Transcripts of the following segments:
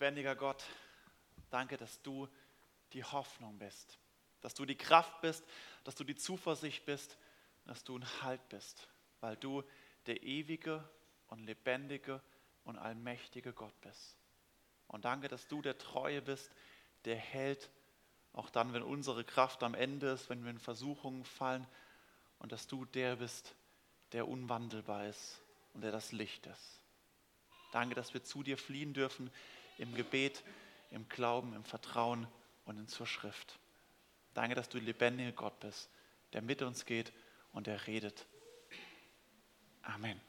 Lebendiger Gott, danke, dass du die Hoffnung bist, dass du die Kraft bist, dass du die Zuversicht bist, dass du ein Halt bist, weil du der ewige und lebendige und allmächtige Gott bist. Und danke, dass du der Treue bist, der hält, auch dann, wenn unsere Kraft am Ende ist, wenn wir in Versuchungen fallen und dass du der bist, der unwandelbar ist und der das Licht ist. Danke, dass wir zu dir fliehen dürfen im Gebet, im Glauben, im Vertrauen und in zur Schrift. Danke, dass du der lebendige Gott bist, der mit uns geht und der redet. Amen.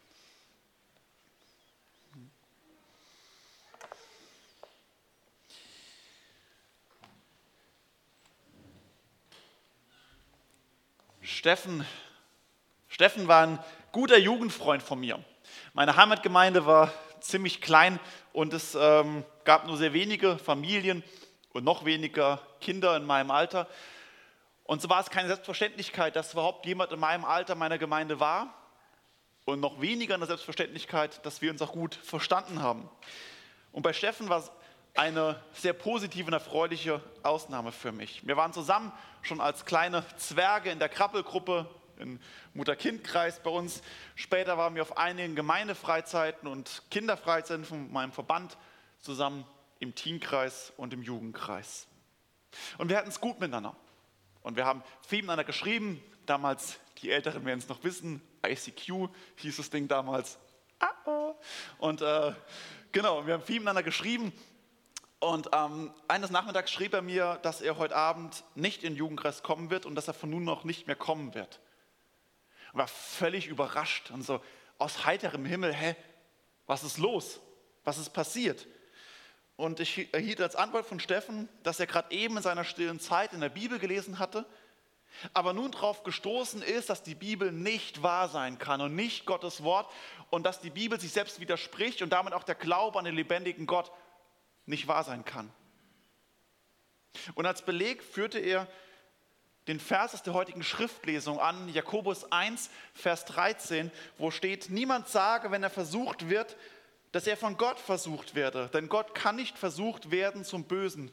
Steffen, Steffen war ein guter Jugendfreund von mir. Meine Heimatgemeinde war ziemlich klein und es ähm, gab nur sehr wenige Familien und noch weniger Kinder in meinem Alter. Und so war es keine Selbstverständlichkeit, dass überhaupt jemand in meinem Alter meiner Gemeinde war und noch weniger eine Selbstverständlichkeit, dass wir uns auch gut verstanden haben. Und bei Steffen war es eine sehr positive und erfreuliche Ausnahme für mich. Wir waren zusammen schon als kleine Zwerge in der Krabbelgruppe im Mutter-Kind-Kreis bei uns. Später waren wir auf einigen Gemeindefreizeiten und Kinderfreizeiten von meinem Verband zusammen im Teenkreis und im Jugendkreis. Und wir hatten es gut miteinander. Und wir haben viel miteinander geschrieben. Damals, die Älteren werden es noch wissen, ICQ hieß das Ding damals. Und äh, genau, wir haben viel miteinander geschrieben. Und ähm, eines Nachmittags schrieb er mir, dass er heute Abend nicht in den Jugendkreis kommen wird und dass er von nun noch nicht mehr kommen wird. Und war völlig überrascht und so aus heiterem Himmel, hä, was ist los? Was ist passiert? Und ich erhielt als Antwort von Steffen, dass er gerade eben in seiner stillen Zeit in der Bibel gelesen hatte, aber nun darauf gestoßen ist, dass die Bibel nicht wahr sein kann und nicht Gottes Wort und dass die Bibel sich selbst widerspricht und damit auch der Glaube an den lebendigen Gott nicht wahr sein kann. Und als Beleg führte er den Vers aus der heutigen Schriftlesung an, Jakobus 1, Vers 13, wo steht, niemand sage, wenn er versucht wird, dass er von Gott versucht werde. Denn Gott kann nicht versucht werden zum Bösen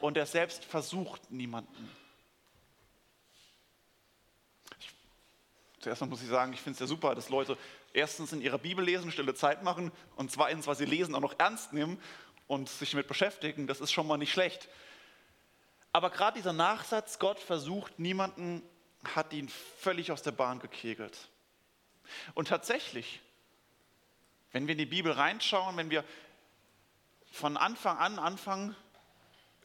und er selbst versucht niemanden. Ich, zuerst mal muss ich sagen, ich finde es ja super, dass Leute erstens in ihrer Bibel lesen, stille Zeit machen und zweitens, was sie lesen, auch noch ernst nehmen und sich damit beschäftigen. Das ist schon mal nicht schlecht. Aber gerade dieser Nachsatz, Gott versucht niemanden, hat ihn völlig aus der Bahn gekegelt. Und tatsächlich, wenn wir in die Bibel reinschauen, wenn wir von Anfang an anfangen,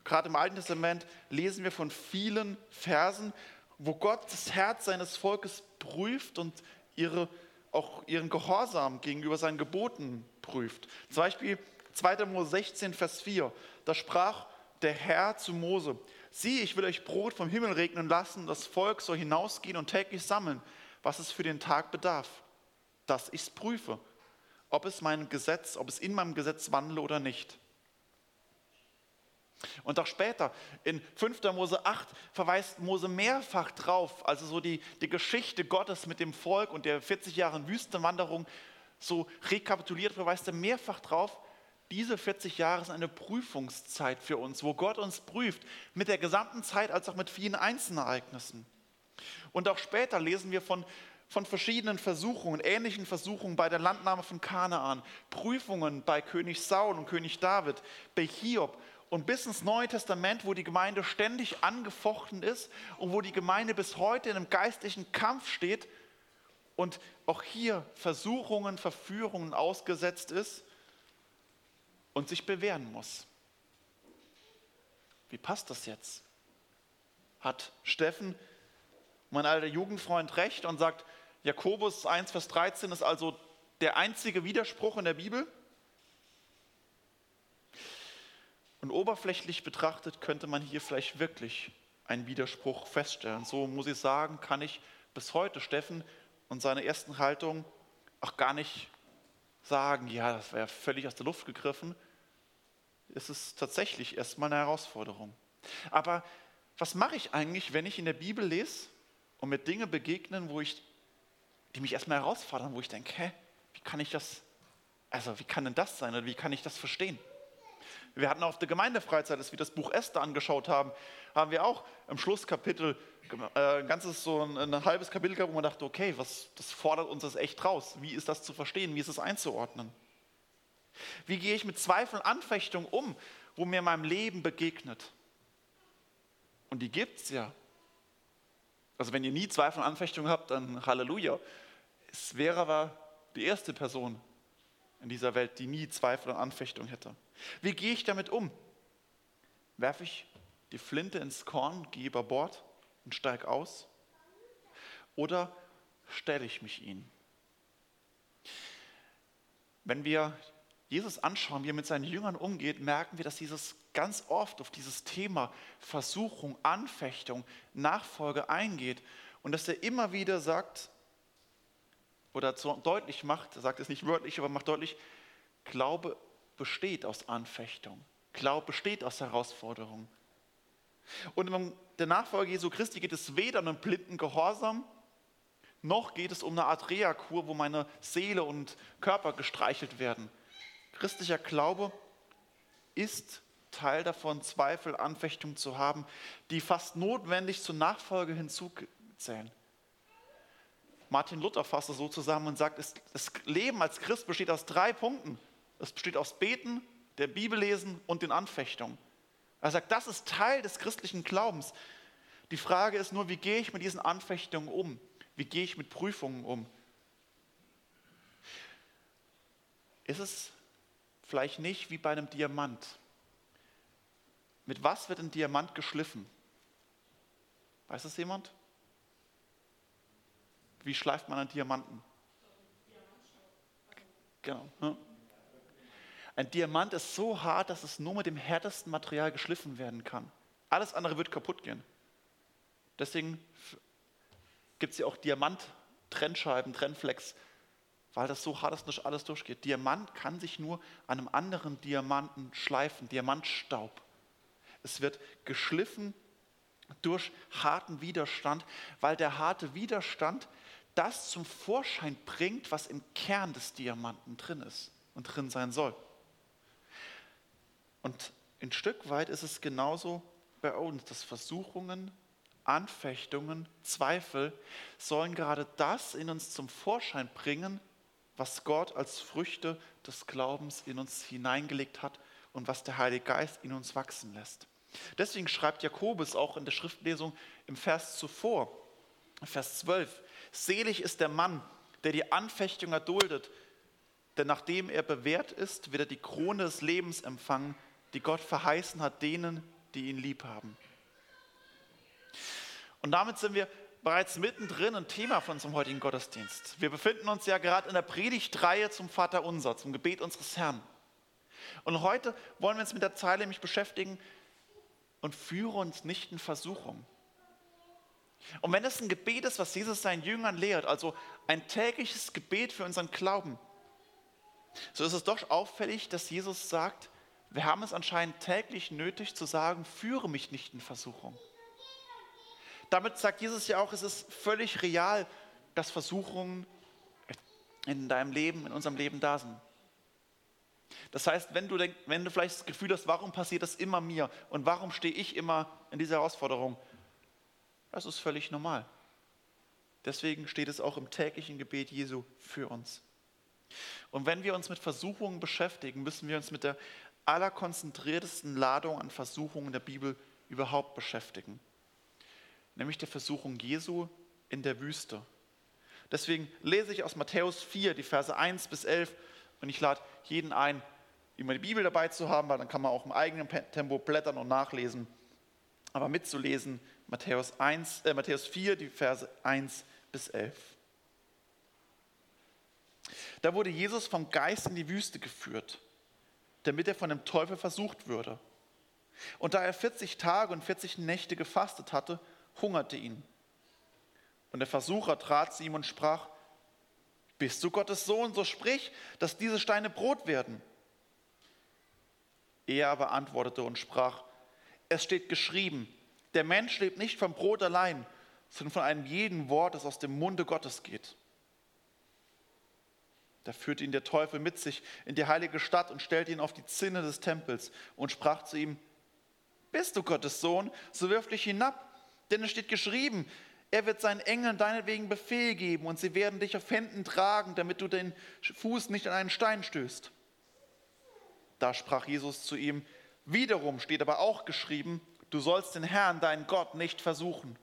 gerade im Alten Testament, lesen wir von vielen Versen, wo Gott das Herz seines Volkes prüft und ihre, auch ihren Gehorsam gegenüber seinen Geboten prüft. Zum Beispiel 2. Mose 16, Vers 4. Da sprach der Herr zu Mose: Sieh, ich will euch Brot vom Himmel regnen lassen, das Volk soll hinausgehen und täglich sammeln, was es für den Tag bedarf, dass ich es prüfe ob es mein Gesetz, ob es in meinem Gesetz wandle oder nicht. Und auch später, in 5. Mose 8, verweist Mose mehrfach drauf, also so die, die Geschichte Gottes mit dem Volk und der 40 Jahre Wüstenwanderung so rekapituliert, verweist er mehrfach drauf, diese 40 Jahre sind eine Prüfungszeit für uns, wo Gott uns prüft, mit der gesamten Zeit als auch mit vielen Einzelereignissen. Und auch später lesen wir von von verschiedenen Versuchungen, ähnlichen Versuchungen bei der Landnahme von Kanaan, Prüfungen bei König Saul und König David, bei Hiob und bis ins Neue Testament, wo die Gemeinde ständig angefochten ist und wo die Gemeinde bis heute in einem geistlichen Kampf steht und auch hier Versuchungen, Verführungen ausgesetzt ist und sich bewähren muss. Wie passt das jetzt? Hat Steffen, mein alter Jugendfreund, recht und sagt, Jakobus 1, Vers 13 ist also der einzige Widerspruch in der Bibel. Und oberflächlich betrachtet könnte man hier vielleicht wirklich einen Widerspruch feststellen. So muss ich sagen, kann ich bis heute Steffen und seine ersten Haltung auch gar nicht sagen, ja, das wäre völlig aus der Luft gegriffen. Es ist tatsächlich erstmal eine Herausforderung. Aber was mache ich eigentlich, wenn ich in der Bibel lese und mir Dinge begegnen, wo ich die mich erstmal herausfordern, wo ich denke, hä, wie kann ich das, also wie kann denn das sein oder wie kann ich das verstehen? Wir hatten auf der Gemeindefreizeit, als wir das Buch Esther angeschaut haben, haben wir auch im Schlusskapitel äh, ein ganzes so ein, ein halbes Kapitel gehabt, wo man dachte, okay, was, das fordert uns das echt raus. Wie ist das zu verstehen? Wie ist es einzuordnen? Wie gehe ich mit Zweifeln, Anfechtungen um, wo mir mein Leben begegnet? Und die gibt es ja. Also wenn ihr nie Zweifel und Anfechtungen habt, dann Halleluja. Es wäre aber die erste Person in dieser Welt, die nie Zweifel und Anfechtungen hätte. Wie gehe ich damit um? Werfe ich die Flinte ins Korn, gehe über Bord und steige aus? Oder stelle ich mich ihnen? Wenn wir Jesus anschauen, wie er mit seinen Jüngern umgeht, merken wir, dass Jesus ganz oft auf dieses Thema Versuchung, Anfechtung, Nachfolge eingeht und dass er immer wieder sagt oder deutlich macht, sagt es nicht wörtlich, aber macht deutlich, Glaube besteht aus Anfechtung. Glaube besteht aus Herausforderung. Und in der Nachfolge Jesu Christi geht es weder um einen blinden Gehorsam, noch geht es um eine Art Reha-Kur, wo meine Seele und Körper gestreichelt werden. Christlicher Glaube ist Teil davon, Zweifel, Anfechtung zu haben, die fast notwendig zur Nachfolge hinzuzählen. Martin Luther fasst es so zusammen und sagt, das Leben als Christ besteht aus drei Punkten. Es besteht aus Beten, der Bibellesen und den Anfechtungen. Er sagt, das ist Teil des christlichen Glaubens. Die Frage ist nur, wie gehe ich mit diesen Anfechtungen um? Wie gehe ich mit Prüfungen um? Ist es vielleicht nicht wie bei einem Diamant? Mit was wird ein Diamant geschliffen? Weiß es jemand? Wie schleift man einen Diamanten? Genau. Hm? Ein Diamant ist so hart, dass es nur mit dem härtesten Material geschliffen werden kann. Alles andere wird kaputt gehen. Deswegen gibt es ja auch Diamant-Trennscheiben, Trennflex, weil das so hart ist, dass alles durchgeht. Diamant kann sich nur an einem anderen Diamanten schleifen, Diamantstaub. Es wird geschliffen durch harten Widerstand, weil der harte Widerstand das zum Vorschein bringt, was im Kern des Diamanten drin ist und drin sein soll. Und ein Stück weit ist es genauso bei uns, dass Versuchungen, Anfechtungen, Zweifel sollen gerade das in uns zum Vorschein bringen, was Gott als Früchte des Glaubens in uns hineingelegt hat und was der Heilige Geist in uns wachsen lässt. Deswegen schreibt Jakobus auch in der Schriftlesung im Vers zuvor, Vers 12, selig ist der Mann, der die Anfechtung erduldet, denn nachdem er bewährt ist, wird er die Krone des Lebens empfangen, die Gott verheißen hat denen, die ihn lieb haben. Und damit sind wir bereits mittendrin ein Thema von unserem heutigen Gottesdienst. Wir befinden uns ja gerade in der Predigtreihe zum Vater Unser, zum Gebet unseres Herrn. Und heute wollen wir uns mit der Zeile nämlich beschäftigen und führe uns nicht in Versuchung. Und wenn es ein Gebet ist, was Jesus seinen Jüngern lehrt, also ein tägliches Gebet für unseren Glauben, so ist es doch auffällig, dass Jesus sagt, wir haben es anscheinend täglich nötig zu sagen, führe mich nicht in Versuchung. Damit sagt Jesus ja auch, es ist völlig real, dass Versuchungen in deinem Leben, in unserem Leben da sind. Das heißt, wenn du, denk, wenn du vielleicht das Gefühl hast, warum passiert das immer mir und warum stehe ich immer in dieser Herausforderung, das ist völlig normal. Deswegen steht es auch im täglichen Gebet Jesu für uns. Und wenn wir uns mit Versuchungen beschäftigen, müssen wir uns mit der allerkonzentriertesten Ladung an Versuchungen der Bibel überhaupt beschäftigen, nämlich der Versuchung Jesu in der Wüste. Deswegen lese ich aus Matthäus 4 die Verse 1 bis 11 und ich lade jeden ein, immer die Bibel dabei zu haben, weil dann kann man auch im eigenen Tempo blättern und nachlesen. Aber mitzulesen, Matthäus, 1, äh, Matthäus 4, die Verse 1 bis 11. Da wurde Jesus vom Geist in die Wüste geführt damit er von dem Teufel versucht würde. Und da er 40 Tage und 40 Nächte gefastet hatte, hungerte ihn. Und der Versucher trat zu ihm und sprach, bist du Gottes Sohn, so sprich, dass diese Steine Brot werden. Er aber antwortete und sprach, es steht geschrieben, der Mensch lebt nicht vom Brot allein, sondern von einem jeden Wort, das aus dem Munde Gottes geht. Da führte ihn der Teufel mit sich in die heilige Stadt und stellte ihn auf die Zinne des Tempels und sprach zu ihm, bist du Gottes Sohn, so wirf dich hinab, denn es steht geschrieben, er wird seinen Engeln deinetwegen Befehl geben und sie werden dich auf Händen tragen, damit du den Fuß nicht an einen Stein stößt. Da sprach Jesus zu ihm, wiederum steht aber auch geschrieben, du sollst den Herrn, deinen Gott, nicht versuchen.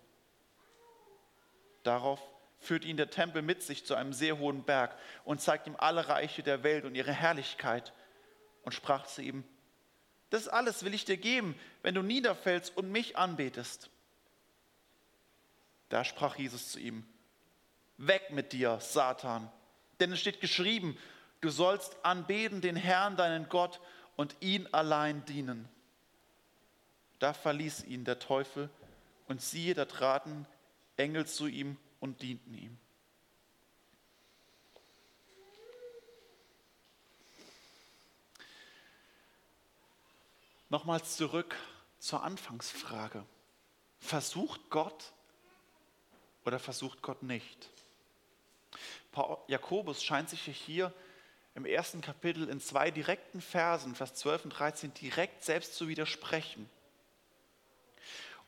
Darauf führt ihn der Tempel mit sich zu einem sehr hohen Berg und zeigt ihm alle Reiche der Welt und ihre Herrlichkeit und sprach zu ihm, das alles will ich dir geben, wenn du niederfällst und mich anbetest. Da sprach Jesus zu ihm, weg mit dir, Satan, denn es steht geschrieben, du sollst anbeten den Herrn, deinen Gott, und ihn allein dienen. Da verließ ihn der Teufel, und siehe, da traten Engel zu ihm und dienten ihm. Nochmals zurück zur Anfangsfrage. Versucht Gott oder versucht Gott nicht? Jakobus scheint sich hier im ersten Kapitel in zwei direkten Versen, Vers 12 und 13, direkt selbst zu widersprechen.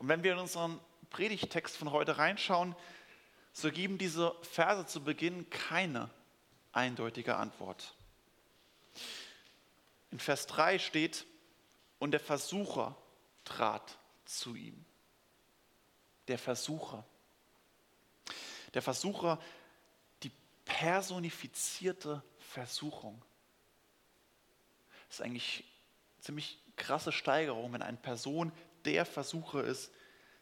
Und wenn wir in unseren Predigtext von heute reinschauen, so geben diese Verse zu Beginn keine eindeutige Antwort. In Vers 3 steht, und der Versucher trat zu ihm. Der Versucher. Der Versucher, die personifizierte Versuchung. Das ist eigentlich eine ziemlich krasse Steigerung, wenn eine Person der Versucher ist.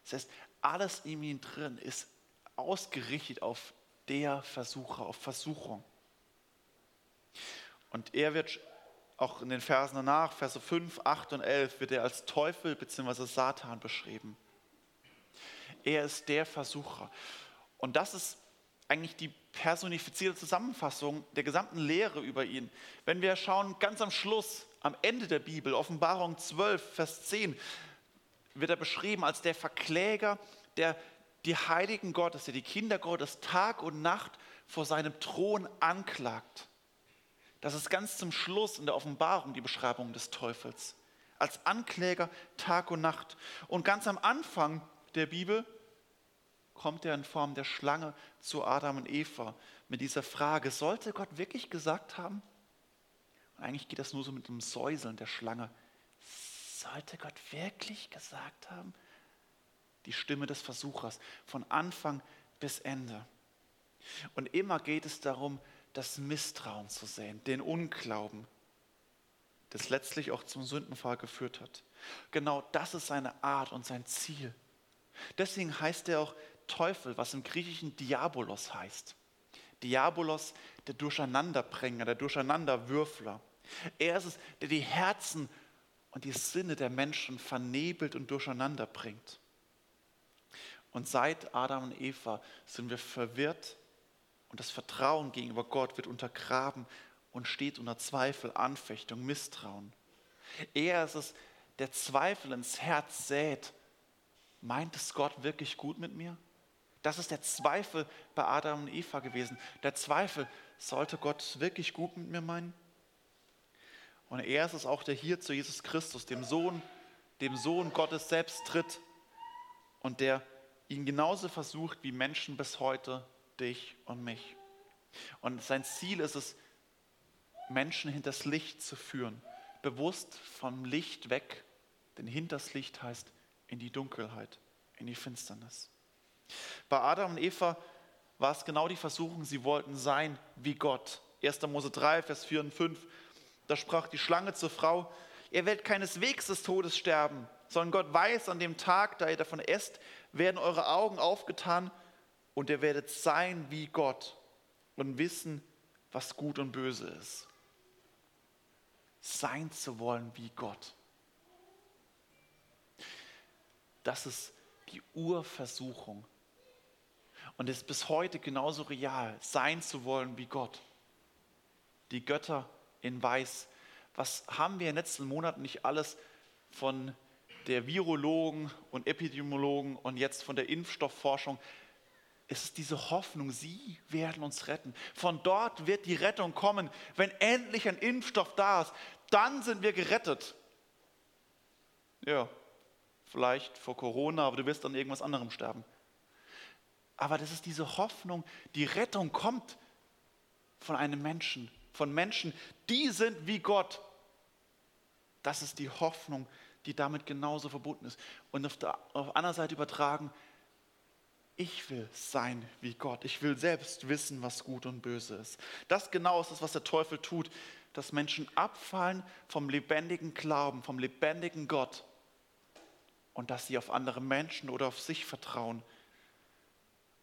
Das heißt, alles in ihm drin ist ausgerichtet auf der Versucher, auf Versuchung. Und er wird auch in den Versen danach, Verse 5, 8 und 11, wird er als Teufel bzw. Satan beschrieben. Er ist der Versucher. Und das ist eigentlich die personifizierte Zusammenfassung der gesamten Lehre über ihn. Wenn wir schauen, ganz am Schluss, am Ende der Bibel, Offenbarung 12, Vers 10, wird er beschrieben als der Verkläger, der die Heiligen Gottes, der die Kinder Gottes Tag und Nacht vor seinem Thron anklagt. Das ist ganz zum Schluss in der Offenbarung die Beschreibung des Teufels. Als Ankläger Tag und Nacht. Und ganz am Anfang der Bibel kommt er in Form der Schlange zu Adam und Eva mit dieser Frage, sollte Gott wirklich gesagt haben? Und eigentlich geht das nur so mit einem Säuseln der Schlange. Sollte Gott wirklich gesagt haben? Die Stimme des Versuchers von Anfang bis Ende. Und immer geht es darum, das Misstrauen zu sehen, den Unglauben, das letztlich auch zum Sündenfall geführt hat. Genau das ist seine Art und sein Ziel. Deswegen heißt er auch Teufel, was im Griechischen Diabolos heißt. Diabolos, der Durcheinanderbringer, der Durcheinanderwürfler. Er ist es, der die Herzen und die Sinne der Menschen vernebelt und durcheinander bringt. Und seit Adam und Eva sind wir verwirrt und das Vertrauen gegenüber Gott wird untergraben und steht unter Zweifel, Anfechtung, Misstrauen. Er ist es, der Zweifel ins Herz sät. Meint es Gott wirklich gut mit mir? Das ist der Zweifel bei Adam und Eva gewesen. Der Zweifel, sollte Gott wirklich gut mit mir meinen? Und er ist es auch, der hier zu Jesus Christus, dem Sohn, dem Sohn Gottes selbst tritt und der ihn genauso versucht wie Menschen bis heute dich und mich. Und sein Ziel ist es, Menschen hinters Licht zu führen, bewusst vom Licht weg, denn hinters Licht heißt in die Dunkelheit, in die Finsternis. Bei Adam und Eva war es genau die Versuchung, sie wollten sein wie Gott. 1. Mose 3, Vers 4 und 5, da sprach die Schlange zur Frau, ihr werdet keineswegs des Todes sterben, sondern Gott weiß, an dem Tag, da ihr davon esst, werden eure Augen aufgetan und ihr werdet sein wie Gott und wissen, was gut und böse ist. Sein zu wollen wie Gott. Das ist die Urversuchung. Und ist bis heute genauso real, sein zu wollen wie Gott. Die Götter in Weiß. Was haben wir in den letzten Monaten nicht alles von der Virologen und Epidemiologen und jetzt von der Impfstoffforschung ist es diese Hoffnung, sie werden uns retten. Von dort wird die Rettung kommen. Wenn endlich ein Impfstoff da ist, dann sind wir gerettet. Ja, vielleicht vor Corona, aber du wirst an irgendwas anderem sterben. Aber das ist diese Hoffnung, die Rettung kommt von einem Menschen, von Menschen, die sind wie Gott. Das ist die Hoffnung, die damit genauso verbunden ist. Und auf der, auf der anderen Seite übertragen, ich will sein wie Gott. Ich will selbst wissen, was gut und böse ist. Das genau ist das, was der Teufel tut, dass Menschen abfallen vom lebendigen Glauben, vom lebendigen Gott und dass sie auf andere Menschen oder auf sich vertrauen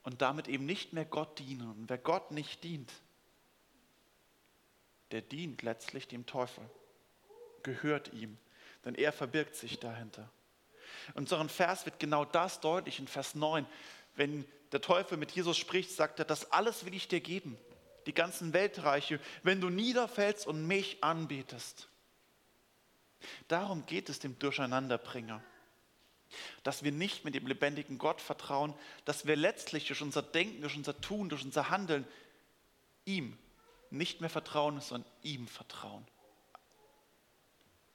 und damit eben nicht mehr Gott dienen. Und wer Gott nicht dient, der dient letztlich dem Teufel, gehört ihm, denn er verbirgt sich dahinter. In unserem Vers wird genau das deutlich in Vers 9. Wenn der Teufel mit Jesus spricht, sagt er, das alles will ich dir geben, die ganzen Weltreiche, wenn du niederfällst und mich anbetest. Darum geht es dem Durcheinanderbringer. Dass wir nicht mit dem lebendigen Gott vertrauen, dass wir letztlich durch unser Denken, durch unser Tun, durch unser Handeln ihm nicht mehr vertrauen, sondern ihm vertrauen.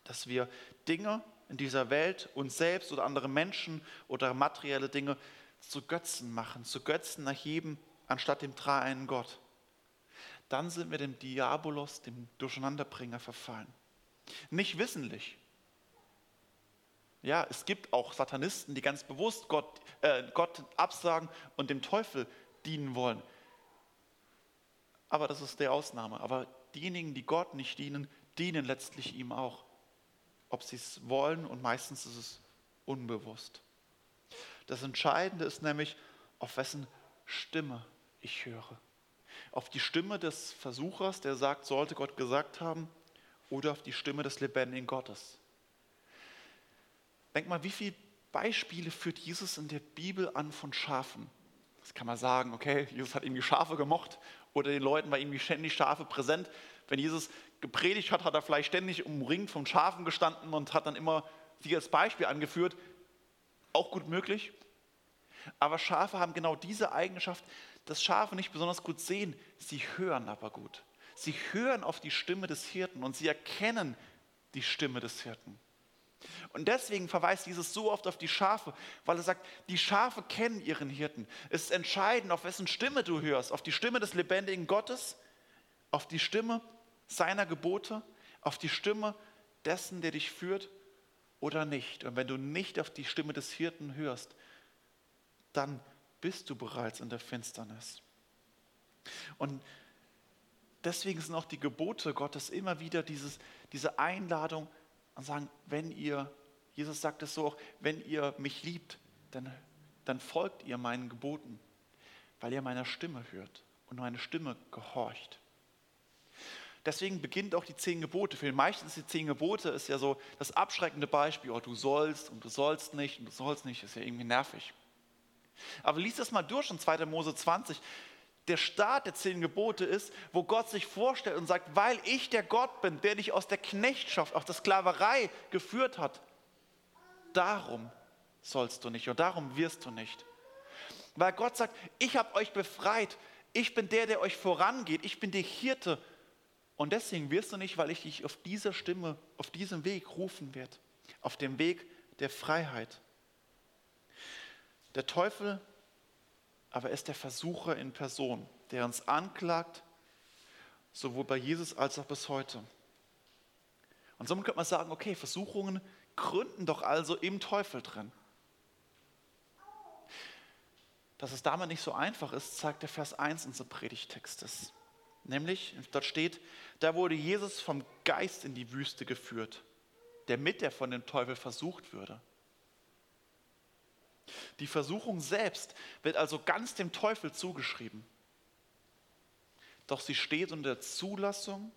Dass wir Dinge in dieser Welt, uns selbst oder andere Menschen oder materielle Dinge zu Götzen machen, zu Götzen erheben, anstatt dem dreieinen Gott. Dann sind wir dem Diabolos, dem Durcheinanderbringer, verfallen. Nicht wissentlich. Ja, es gibt auch Satanisten, die ganz bewusst Gott, äh, Gott absagen und dem Teufel dienen wollen aber das ist der Ausnahme. Aber diejenigen, die Gott nicht dienen, dienen letztlich ihm auch. Ob sie es wollen und meistens ist es unbewusst. Das Entscheidende ist nämlich, auf wessen Stimme ich höre. Auf die Stimme des Versuchers, der sagt, sollte Gott gesagt haben, oder auf die Stimme des lebendigen Gottes. Denk mal, wie viele Beispiele führt Jesus in der Bibel an von Schafen? Das kann man sagen, okay, Jesus hat irgendwie Schafe gemocht oder den Leuten war irgendwie ständig Schafe präsent. Wenn Jesus gepredigt hat, hat er vielleicht ständig umringt von Schafen gestanden und hat dann immer sie als Beispiel angeführt. Auch gut möglich. Aber Schafe haben genau diese Eigenschaft, dass Schafe nicht besonders gut sehen, sie hören aber gut. Sie hören auf die Stimme des Hirten und sie erkennen die Stimme des Hirten. Und deswegen verweist Jesus so oft auf die Schafe, weil er sagt, die Schafe kennen ihren Hirten. Es ist entscheidend, auf wessen Stimme du hörst, auf die Stimme des lebendigen Gottes, auf die Stimme seiner Gebote, auf die Stimme dessen, der dich führt oder nicht. Und wenn du nicht auf die Stimme des Hirten hörst, dann bist du bereits in der Finsternis. Und deswegen sind auch die Gebote Gottes immer wieder dieses, diese Einladung, und sagen, wenn ihr, Jesus sagt es so auch, wenn ihr mich liebt, dann, dann folgt ihr meinen Geboten, weil ihr meiner Stimme hört und meine Stimme gehorcht. Deswegen beginnt auch die zehn Gebote. Für den meisten ist die zehn Gebote ist ja so das abschreckende Beispiel, oh, du sollst und du sollst nicht und du sollst nicht, ist ja irgendwie nervig. Aber lies das mal durch in 2. Mose 20 der Start der zehn Gebote ist, wo Gott sich vorstellt und sagt, weil ich der Gott bin, der dich aus der Knechtschaft, aus der Sklaverei geführt hat, darum sollst du nicht und darum wirst du nicht. Weil Gott sagt, ich habe euch befreit, ich bin der, der euch vorangeht, ich bin der Hirte und deswegen wirst du nicht, weil ich dich auf dieser Stimme, auf diesem Weg rufen werde, auf dem Weg der Freiheit. Der Teufel aber er ist der Versucher in Person, der uns anklagt, sowohl bei Jesus als auch bis heute. Und somit könnte man sagen, okay, Versuchungen gründen doch also im Teufel drin. Dass es damit nicht so einfach ist, zeigt der Vers 1 unseres Predigtextes. Nämlich, dort steht, da wurde Jesus vom Geist in die Wüste geführt, damit er von dem Teufel versucht würde. Die Versuchung selbst wird also ganz dem Teufel zugeschrieben. Doch sie steht unter Zulassung,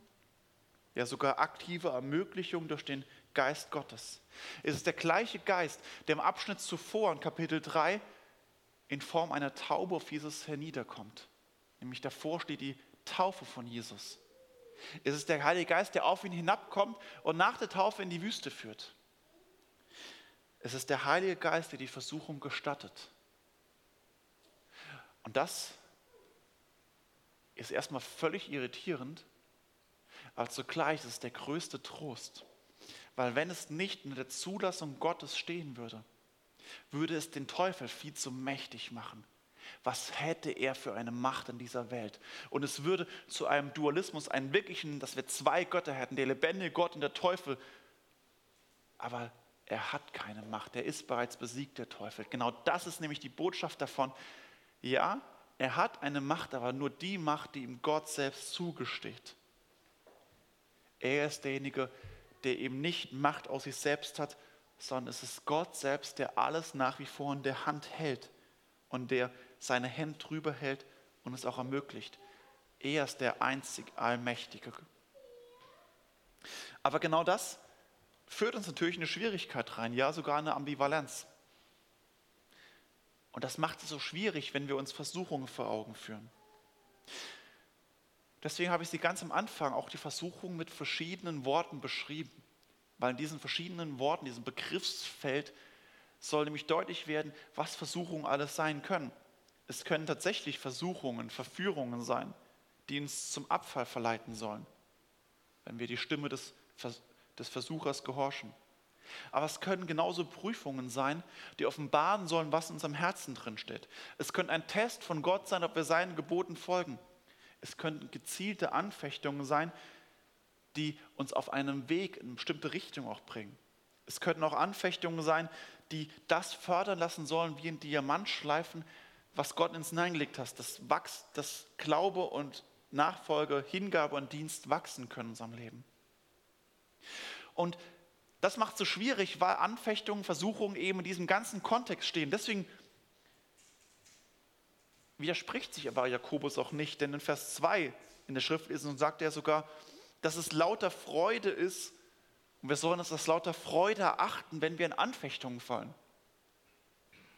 ja sogar aktive Ermöglichung durch den Geist Gottes. Es ist der gleiche Geist, der im Abschnitt zuvor in Kapitel 3 in Form einer Taube auf Jesus herniederkommt. Nämlich davor steht die Taufe von Jesus. Es ist der Heilige Geist, der auf ihn hinabkommt und nach der Taufe in die Wüste führt. Es ist der Heilige Geist, der die Versuchung gestattet. Und das ist erstmal völlig irritierend, aber zugleich ist es der größte Trost. Weil wenn es nicht in der Zulassung Gottes stehen würde, würde es den Teufel viel zu mächtig machen. Was hätte er für eine Macht in dieser Welt? Und es würde zu einem Dualismus, einen wirklichen, dass wir zwei Götter hätten, der lebendige Gott und der Teufel. Aber er hat keine Macht, er ist bereits besiegt, der Teufel. Genau das ist nämlich die Botschaft davon. Ja, er hat eine Macht, aber nur die Macht, die ihm Gott selbst zugesteht. Er ist derjenige, der eben nicht Macht aus sich selbst hat, sondern es ist Gott selbst, der alles nach wie vor in der Hand hält und der seine Hände drüber hält und es auch ermöglicht. Er ist der einzig Allmächtige. Aber genau das führt uns natürlich eine Schwierigkeit rein, ja sogar eine Ambivalenz. Und das macht es so schwierig, wenn wir uns Versuchungen vor Augen führen. Deswegen habe ich sie ganz am Anfang auch die Versuchung mit verschiedenen Worten beschrieben, weil in diesen verschiedenen Worten, diesem Begriffsfeld, soll nämlich deutlich werden, was Versuchungen alles sein können. Es können tatsächlich Versuchungen, Verführungen sein, die uns zum Abfall verleiten sollen, wenn wir die Stimme des, des Versuchers gehorchen. Aber es können genauso Prüfungen sein, die offenbaren sollen, was in unserem Herzen drin steht. Es könnte ein Test von Gott sein, ob wir seinen Geboten folgen. Es können gezielte Anfechtungen sein, die uns auf einem Weg in eine bestimmte Richtung auch bringen. Es könnten auch Anfechtungen sein, die das fördern lassen sollen, wie ein Diamantschleifen, was Gott ins hineingelegt hat, das Wachs, das Glaube und Nachfolge, Hingabe und Dienst wachsen können in unserem Leben. Und das macht es so schwierig, weil Anfechtungen, Versuchungen eben in diesem ganzen Kontext stehen. Deswegen widerspricht sich aber Jakobus auch nicht, denn in Vers 2 in der Schrift ist und sagt er sogar, dass es lauter Freude ist und wir sollen uns das lauter Freude erachten, wenn wir in Anfechtungen fallen.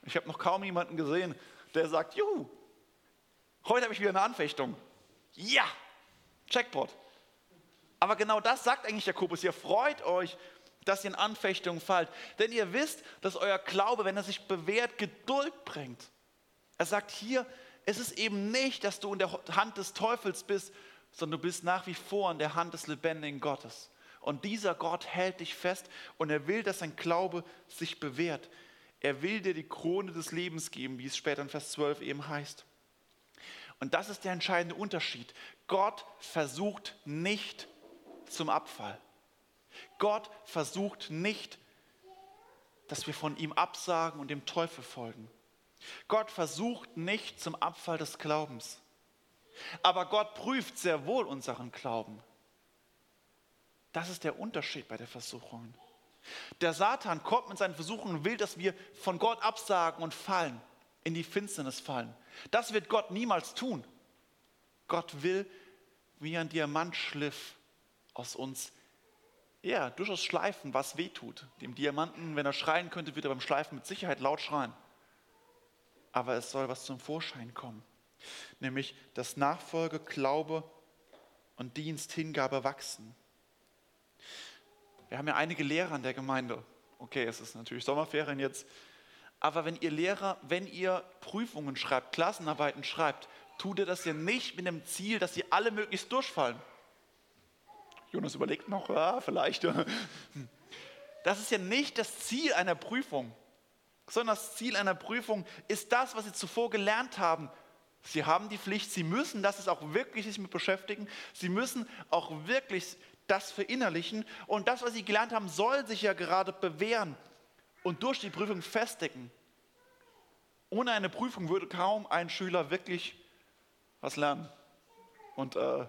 Ich habe noch kaum jemanden gesehen, der sagt, juhu, heute habe ich wieder eine Anfechtung. Ja, Checkpot. Aber genau das sagt eigentlich Jakobus. Ihr freut euch, dass ihr in Anfechtungen fallt. Denn ihr wisst, dass euer Glaube, wenn er sich bewährt, Geduld bringt. Er sagt hier, es ist eben nicht, dass du in der Hand des Teufels bist, sondern du bist nach wie vor in der Hand des lebendigen Gottes. Und dieser Gott hält dich fest und er will, dass dein Glaube sich bewährt. Er will dir die Krone des Lebens geben, wie es später in Vers 12 eben heißt. Und das ist der entscheidende Unterschied. Gott versucht nicht zum Abfall. Gott versucht nicht, dass wir von ihm absagen und dem Teufel folgen. Gott versucht nicht zum Abfall des Glaubens. Aber Gott prüft sehr wohl unseren Glauben. Das ist der Unterschied bei der Versuchung. Der Satan kommt mit seinen Versuchungen und will, dass wir von Gott absagen und fallen, in die Finsternis fallen. Das wird Gott niemals tun. Gott will wie ein Diamantschliff aus uns ja, durchaus schleifen, was weh tut. Dem Diamanten, wenn er schreien könnte, wird er beim Schleifen mit Sicherheit laut schreien aber es soll was zum Vorschein kommen. Nämlich, dass Nachfolge, Glaube und Dienst, Hingabe wachsen. Wir haben ja einige Lehrer in der Gemeinde. Okay, es ist natürlich Sommerferien jetzt. Aber wenn ihr Lehrer, wenn ihr Prüfungen schreibt, Klassenarbeiten schreibt, tut ihr das ja nicht mit dem Ziel, dass sie alle möglichst durchfallen. Jonas überlegt noch, ja, vielleicht. Das ist ja nicht das Ziel einer Prüfung sondern das Ziel einer Prüfung ist das, was sie zuvor gelernt haben. Sie haben die Pflicht, sie müssen das ist auch wirklich sich mit beschäftigen, sie müssen auch wirklich das verinnerlichen und das, was sie gelernt haben, soll sich ja gerade bewähren und durch die Prüfung festigen. Ohne eine Prüfung würde kaum ein Schüler wirklich was lernen. Und äh,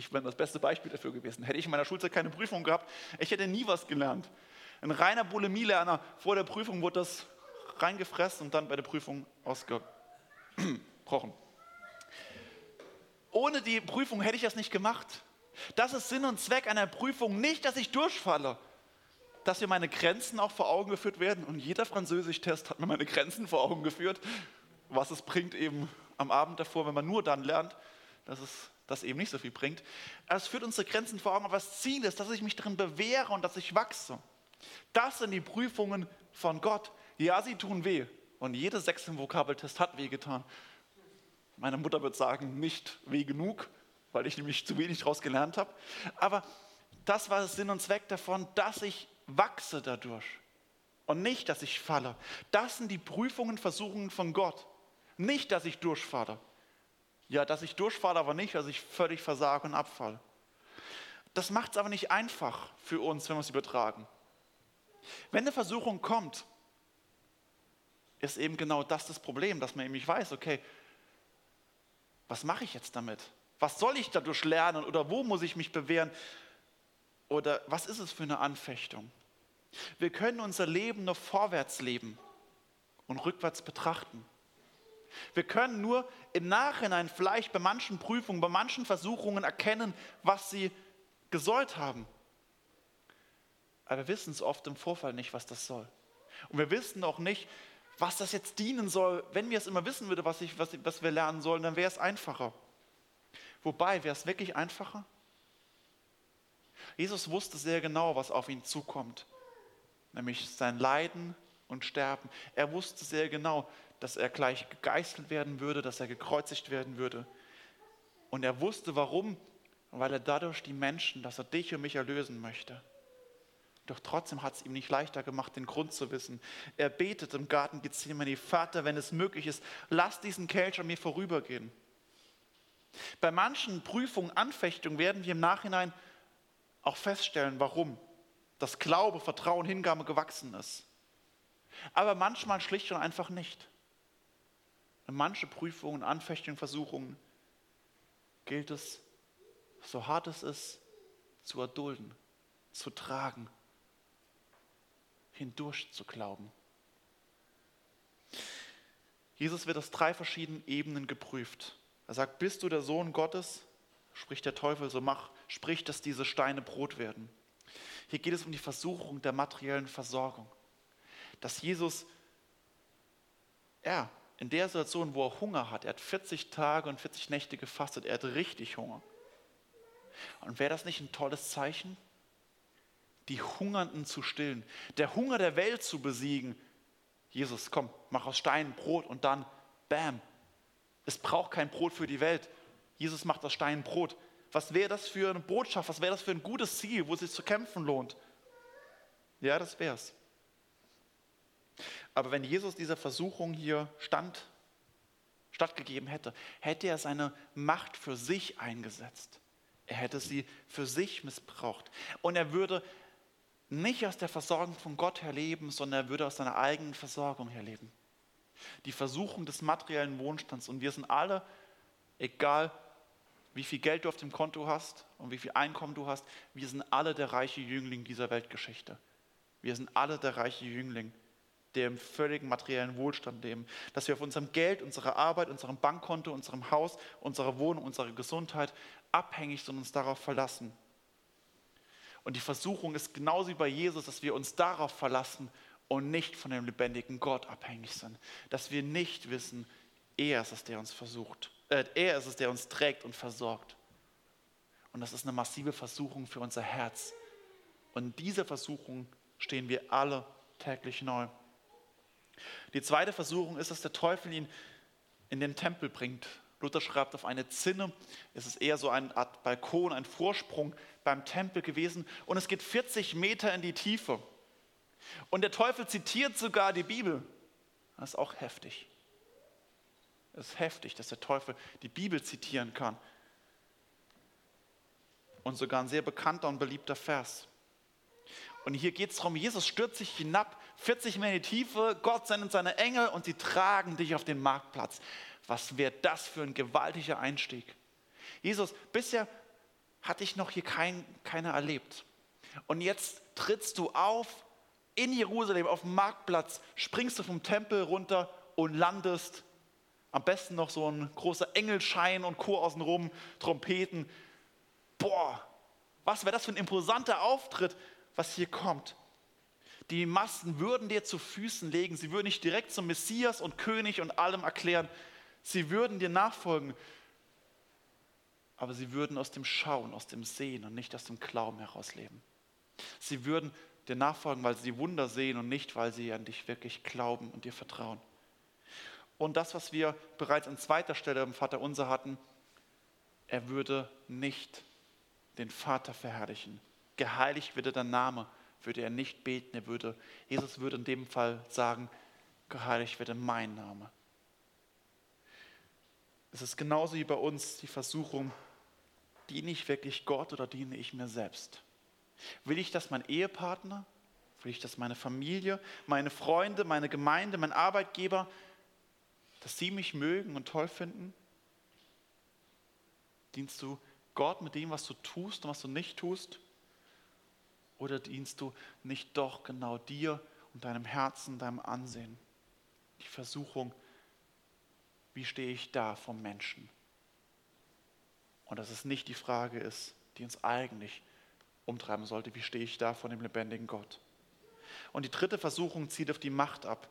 ich bin das beste Beispiel dafür gewesen. Hätte ich in meiner Schulzeit keine Prüfung gehabt, ich hätte nie was gelernt. Ein reiner Bulimielerner, vor der Prüfung wurde das reingefressen und dann bei der Prüfung ausgebrochen. Ohne die Prüfung hätte ich das nicht gemacht. Das ist Sinn und Zweck einer Prüfung, nicht, dass ich durchfalle, dass mir meine Grenzen auch vor Augen geführt werden. Und jeder Französisch-Test hat mir meine Grenzen vor Augen geführt, was es bringt eben am Abend davor, wenn man nur dann lernt, dass es das eben nicht so viel bringt. Es führt unsere Grenzen vor Augen, aber das Ziel ist, dass ich mich darin bewähre und dass ich wachse. Das sind die Prüfungen von Gott. Ja, sie tun weh. Und jede sechs im Vokabeltest hat wehgetan. Meine Mutter wird sagen, nicht weh genug, weil ich nämlich zu wenig daraus gelernt habe. Aber das war Sinn und Zweck davon, dass ich wachse dadurch und nicht, dass ich falle. Das sind die Prüfungen, Versuchungen von Gott. Nicht, dass ich durchfalle. Ja, dass ich durchfalle, aber nicht, dass ich völlig versage und abfalle. Das macht es aber nicht einfach für uns, wenn wir es übertragen. Wenn eine Versuchung kommt, ist eben genau das das Problem, dass man eben nicht weiß, okay, was mache ich jetzt damit? Was soll ich dadurch lernen oder wo muss ich mich bewähren? Oder was ist es für eine Anfechtung? Wir können unser Leben nur vorwärts leben und rückwärts betrachten. Wir können nur im Nachhinein vielleicht bei manchen Prüfungen, bei manchen Versuchungen erkennen, was sie gesollt haben. Aber wir wissen es oft im Vorfall nicht, was das soll. Und wir wissen auch nicht, was das jetzt dienen soll. Wenn wir es immer wissen würden, was, was, was wir lernen sollen, dann wäre es einfacher. Wobei, wäre es wirklich einfacher? Jesus wusste sehr genau, was auf ihn zukommt, nämlich sein Leiden und Sterben. Er wusste sehr genau, dass er gleich gegeißelt werden würde, dass er gekreuzigt werden würde. Und er wusste warum, weil er dadurch die Menschen, dass er dich und mich erlösen möchte. Doch trotzdem hat es ihm nicht leichter gemacht, den Grund zu wissen. Er betet im Garten Gethsemane, Vater, wenn es möglich ist, lass diesen Kelch an mir vorübergehen. Bei manchen Prüfungen, Anfechtungen werden wir im Nachhinein auch feststellen, warum das Glaube, Vertrauen, Hingabe gewachsen ist. Aber manchmal schlicht und einfach nicht. Manche Prüfungen, Anfechtungen, Versuchungen gilt es, so hart es ist, zu erdulden, zu tragen hindurch zu glauben. Jesus wird aus drei verschiedenen Ebenen geprüft. Er sagt, bist du der Sohn Gottes? Spricht der Teufel, so mach, sprich, dass diese Steine Brot werden. Hier geht es um die Versuchung der materiellen Versorgung. Dass Jesus, ja, in der Situation, wo er Hunger hat, er hat 40 Tage und 40 Nächte gefastet, er hat richtig Hunger. Und wäre das nicht ein tolles Zeichen? die Hungernden zu stillen, der Hunger der Welt zu besiegen. Jesus, komm, mach aus Steinen Brot und dann, bam, es braucht kein Brot für die Welt. Jesus macht aus Steinen Brot. Was wäre das für eine Botschaft? Was wäre das für ein gutes Ziel, wo es sich zu kämpfen lohnt? Ja, das wäre es. Aber wenn Jesus dieser Versuchung hier stand, stattgegeben hätte, hätte er seine Macht für sich eingesetzt. Er hätte sie für sich missbraucht. Und er würde nicht aus der Versorgung von Gott her leben, sondern er würde aus seiner eigenen Versorgung her leben. Die Versuchung des materiellen Wohnstands. Und wir sind alle, egal wie viel Geld du auf dem Konto hast und wie viel Einkommen du hast, wir sind alle der reiche Jüngling dieser Weltgeschichte. Wir sind alle der reiche Jüngling, der im völligen materiellen Wohlstand leben. Dass wir auf unserem Geld, unserer Arbeit, unserem Bankkonto, unserem Haus, unserer Wohnung, unserer Gesundheit abhängig sind und uns darauf verlassen. Und die Versuchung ist genauso wie bei Jesus, dass wir uns darauf verlassen und nicht von dem lebendigen Gott abhängig sind. Dass wir nicht wissen, er ist es, der uns versucht. Äh, er ist es, der uns trägt und versorgt. Und das ist eine massive Versuchung für unser Herz. Und dieser Versuchung stehen wir alle täglich neu. Die zweite Versuchung ist, dass der Teufel ihn in den Tempel bringt Luther schreibt auf eine Zinne. Es ist eher so eine Art Balkon, ein Vorsprung beim Tempel gewesen. Und es geht 40 Meter in die Tiefe. Und der Teufel zitiert sogar die Bibel. Das ist auch heftig. Es ist heftig, dass der Teufel die Bibel zitieren kann. Und sogar ein sehr bekannter und beliebter Vers. Und hier geht es darum, Jesus stürzt sich hinab, 40 Meter in die Tiefe, Gott sendet seine Engel und sie tragen dich auf den Marktplatz. Was wäre das für ein gewaltiger Einstieg? Jesus, bisher hatte ich noch hier kein, keiner erlebt. Und jetzt trittst du auf in Jerusalem auf dem Marktplatz, springst du vom Tempel runter und landest. Am besten noch so ein großer Engelschein und Chor außenrum, Trompeten. Boah, was wäre das für ein imposanter Auftritt, was hier kommt. Die Massen würden dir zu Füßen legen. Sie würden dich direkt zum Messias und König und allem erklären. Sie würden dir nachfolgen, aber sie würden aus dem Schauen, aus dem Sehen und nicht aus dem Glauben heraus leben. Sie würden dir nachfolgen, weil sie Wunder sehen und nicht, weil sie an dich wirklich glauben und dir vertrauen. Und das, was wir bereits an zweiter Stelle im Vater unser hatten, er würde nicht den Vater verherrlichen. Geheiligt würde der Name, würde er nicht beten, er würde, Jesus würde in dem Fall sagen, geheiligt werde mein Name. Es ist genauso wie bei uns die Versuchung, diene ich wirklich Gott oder diene ich mir selbst? Will ich, dass mein Ehepartner, will ich, dass meine Familie, meine Freunde, meine Gemeinde, mein Arbeitgeber, dass sie mich mögen und toll finden? Dienst du Gott mit dem, was du tust und was du nicht tust? Oder dienst du nicht doch genau dir und deinem Herzen, deinem Ansehen? Die Versuchung, wie stehe ich da vom Menschen? Und dass es nicht die Frage ist, die uns eigentlich umtreiben sollte, wie stehe ich da vor dem lebendigen Gott? Und die dritte Versuchung zieht auf die Macht ab.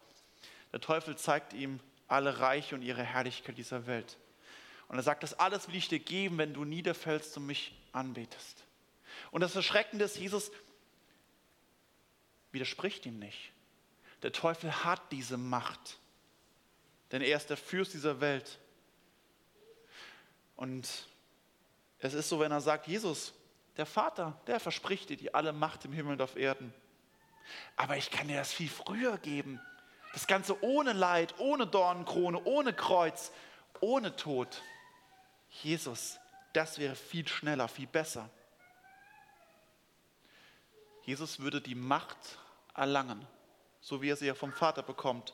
Der Teufel zeigt ihm alle Reiche und ihre Herrlichkeit dieser Welt. Und er sagt, das alles will ich dir geben, wenn du niederfällst und mich anbetest. Und das Erschreckende ist, Jesus widerspricht ihm nicht. Der Teufel hat diese Macht, denn er ist der Fürst dieser Welt. Und es ist so, wenn er sagt, Jesus, der Vater, der verspricht dir die alle Macht im Himmel und auf Erden. Aber ich kann dir das viel früher geben. Das Ganze ohne Leid, ohne Dornenkrone, ohne Kreuz, ohne Tod. Jesus, das wäre viel schneller, viel besser. Jesus würde die Macht erlangen, so wie er sie ja vom Vater bekommt.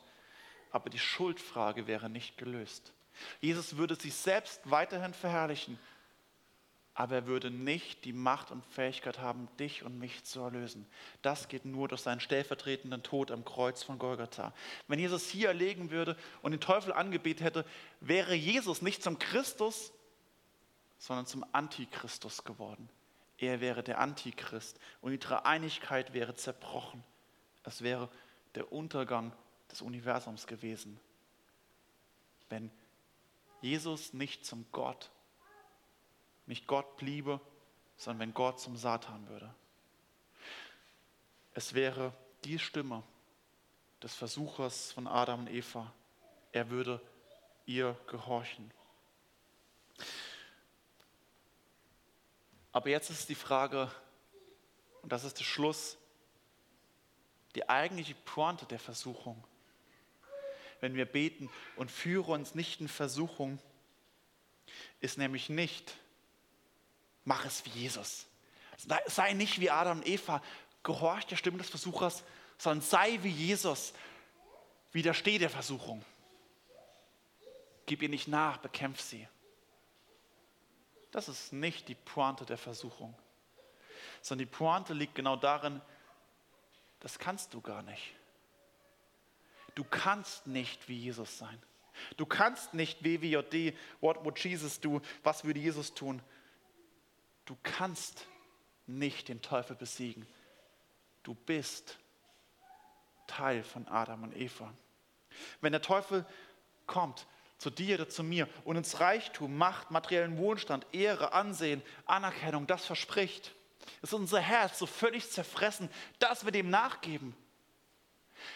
Aber die Schuldfrage wäre nicht gelöst. Jesus würde sich selbst weiterhin verherrlichen, aber er würde nicht die Macht und Fähigkeit haben, dich und mich zu erlösen. Das geht nur durch seinen stellvertretenden Tod am Kreuz von Golgatha. Wenn Jesus hier erlegen würde und den Teufel angebetet hätte, wäre Jesus nicht zum Christus, sondern zum Antichristus geworden. Er wäre der Antichrist und die Dreieinigkeit wäre zerbrochen. Es wäre der Untergang des Universums gewesen, wenn Jesus nicht zum Gott nicht Gott bliebe, sondern wenn Gott zum Satan würde. Es wäre die Stimme des Versuchers von Adam und Eva. Er würde ihr gehorchen. Aber jetzt ist die Frage, und das ist der Schluss, die eigentliche Pointe der Versuchung. Wenn wir beten und führe uns nicht in Versuchung, ist nämlich nicht, mach es wie Jesus. Sei nicht wie Adam und Eva, gehorch der Stimme des Versuchers, sondern sei wie Jesus. Widersteh der Versuchung. Gib ihr nicht nach, bekämpf sie. Das ist nicht die Pointe der Versuchung, sondern die Pointe liegt genau darin, das kannst du gar nicht. Du kannst nicht wie Jesus sein. Du kannst nicht WWJD, what would Jesus do, was würde Jesus tun? Du kannst nicht den Teufel besiegen. Du bist Teil von Adam und Eva. Wenn der Teufel kommt zu dir oder zu mir und uns Reichtum, Macht, materiellen Wohlstand, Ehre, Ansehen, Anerkennung, das verspricht, ist unser Herz so völlig zerfressen, dass wir dem nachgeben.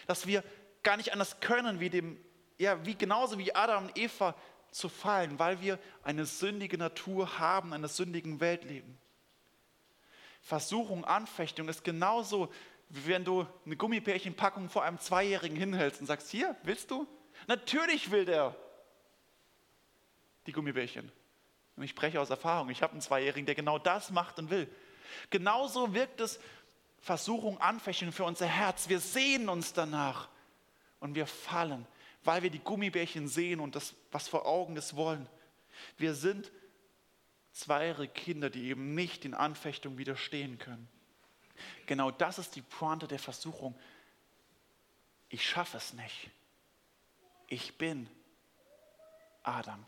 Dass wir gar nicht anders können, wie dem, ja, wie genauso wie Adam und Eva zu fallen, weil wir eine sündige Natur haben, einer sündigen Welt leben. Versuchung, Anfechtung ist genauso, wie wenn du eine Gummibärchenpackung vor einem Zweijährigen hinhältst und sagst, hier, willst du? Natürlich will der die Gummibärchen. Und ich spreche aus Erfahrung, ich habe einen Zweijährigen, der genau das macht und will. Genauso wirkt es Versuchung, Anfechtung für unser Herz. Wir sehen uns danach und wir fallen weil wir die Gummibärchen sehen und das, was vor Augen ist, wollen. Wir sind zweiere Kinder, die eben nicht den Anfechtungen widerstehen können. Genau das ist die Pointe der Versuchung. Ich schaffe es nicht. Ich bin Adam.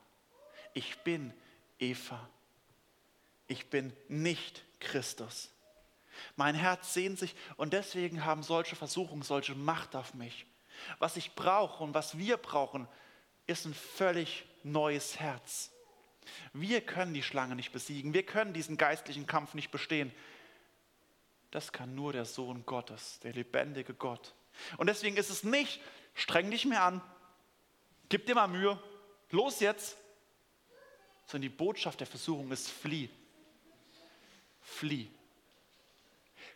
Ich bin Eva. Ich bin nicht Christus. Mein Herz sehnt sich und deswegen haben solche Versuchungen solche Macht auf mich. Was ich brauche und was wir brauchen, ist ein völlig neues Herz. Wir können die Schlange nicht besiegen. Wir können diesen geistlichen Kampf nicht bestehen. Das kann nur der Sohn Gottes, der lebendige Gott. Und deswegen ist es nicht, streng dich mehr an, gib dir mal Mühe, los jetzt. Sondern die Botschaft der Versuchung ist, flieh. Flieh.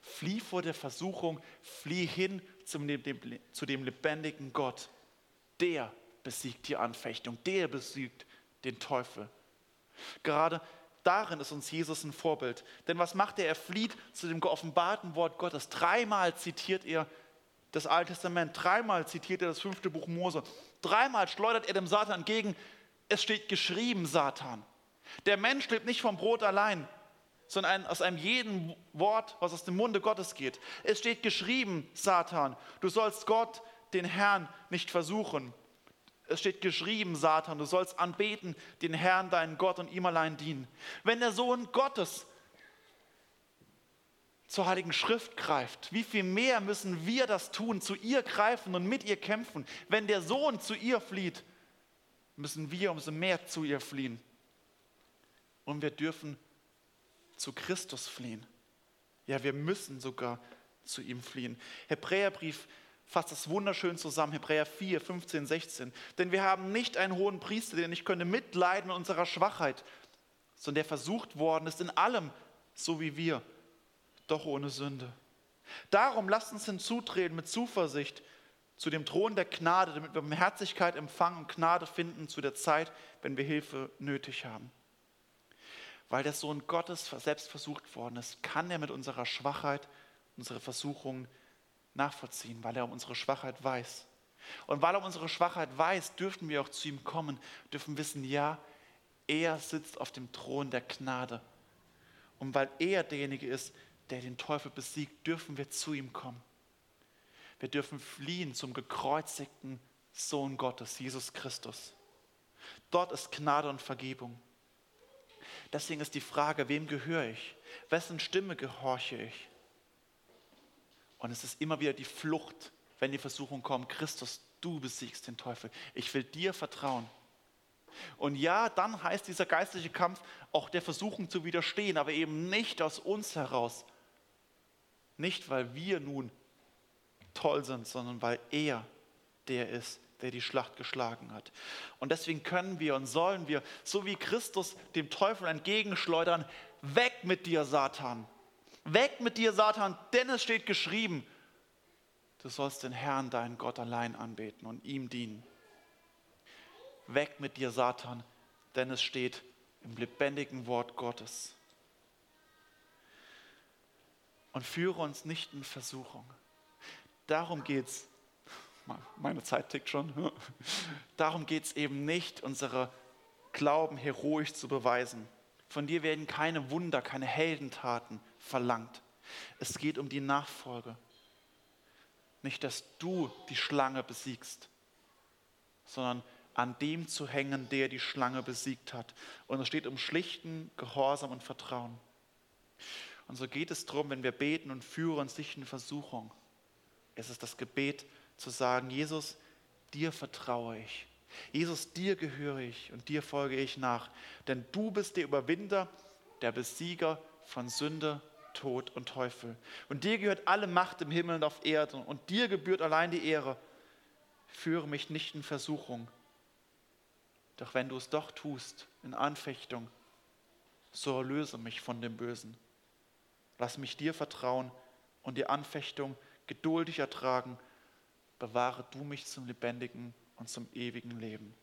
Flieh vor der Versuchung, flieh hin zum, dem, zu dem lebendigen Gott. Der besiegt die Anfechtung, der besiegt den Teufel. Gerade darin ist uns Jesus ein Vorbild. Denn was macht er? Er flieht zu dem geoffenbarten Wort Gottes. Dreimal zitiert er das Alte Testament, dreimal zitiert er das fünfte Buch Mose, dreimal schleudert er dem Satan entgegen, es steht geschrieben, Satan. Der Mensch lebt nicht vom Brot allein, sondern aus einem jeden Wort, was aus dem Munde Gottes geht. Es steht geschrieben, Satan, du sollst Gott, den Herrn, nicht versuchen. Es steht geschrieben, Satan, du sollst anbeten den Herrn, deinen Gott und ihm allein dienen. Wenn der Sohn Gottes zur Heiligen Schrift greift, wie viel mehr müssen wir das tun, zu ihr greifen und mit ihr kämpfen? Wenn der Sohn zu ihr flieht, müssen wir umso mehr zu ihr fliehen. Und wir dürfen zu Christus fliehen. Ja, wir müssen sogar zu ihm fliehen. Hebräerbrief fasst das wunderschön zusammen, Hebräer 4, 15, 16. Denn wir haben nicht einen hohen Priester, der nicht könnte mitleiden mit unserer Schwachheit, sondern der versucht worden ist in allem, so wie wir, doch ohne Sünde. Darum lasst uns hinzutreten mit Zuversicht zu dem Thron der Gnade, damit wir Barmherzigkeit empfangen und Gnade finden zu der Zeit, wenn wir Hilfe nötig haben. Weil der Sohn Gottes selbst versucht worden ist, kann er mit unserer Schwachheit, unsere Versuchung nachvollziehen, weil er um unsere Schwachheit weiß. Und weil er um unsere Schwachheit weiß, dürfen wir auch zu ihm kommen, dürfen wissen, ja, er sitzt auf dem Thron der Gnade. Und weil er derjenige ist, der den Teufel besiegt, dürfen wir zu ihm kommen. Wir dürfen fliehen zum gekreuzigten Sohn Gottes, Jesus Christus. Dort ist Gnade und Vergebung. Deswegen ist die Frage, wem gehöre ich? Wessen Stimme gehorche ich? Und es ist immer wieder die Flucht, wenn die Versuchung kommt, Christus, du besiegst den Teufel. Ich will dir vertrauen. Und ja, dann heißt dieser geistliche Kampf auch der Versuchung zu widerstehen, aber eben nicht aus uns heraus. Nicht, weil wir nun toll sind, sondern weil er der ist, der die Schlacht geschlagen hat. Und deswegen können wir und sollen wir, so wie Christus dem Teufel entgegenschleudern, weg mit dir, Satan. Weg mit dir, Satan, denn es steht geschrieben, du sollst den Herrn, deinen Gott allein anbeten und ihm dienen. Weg mit dir, Satan, denn es steht im lebendigen Wort Gottes. Und führe uns nicht in Versuchung. Darum geht es meine Zeit tickt schon. Darum geht es eben nicht, unsere Glauben heroisch zu beweisen. Von dir werden keine Wunder, keine Heldentaten verlangt. Es geht um die Nachfolge. Nicht, dass du die Schlange besiegst, sondern an dem zu hängen, der die Schlange besiegt hat. Und es steht um schlichten Gehorsam und Vertrauen. Und so geht es darum, wenn wir beten und führen sich in Versuchung. Es ist das Gebet zu sagen, Jesus, dir vertraue ich. Jesus, dir gehöre ich und dir folge ich nach. Denn du bist der Überwinder, der Besieger von Sünde, Tod und Teufel. Und dir gehört alle Macht im Himmel und auf Erden. Und dir gebührt allein die Ehre. Führe mich nicht in Versuchung. Doch wenn du es doch tust, in Anfechtung, so erlöse mich von dem Bösen. Lass mich dir vertrauen und die Anfechtung geduldig ertragen bewahre du mich zum lebendigen und zum ewigen Leben.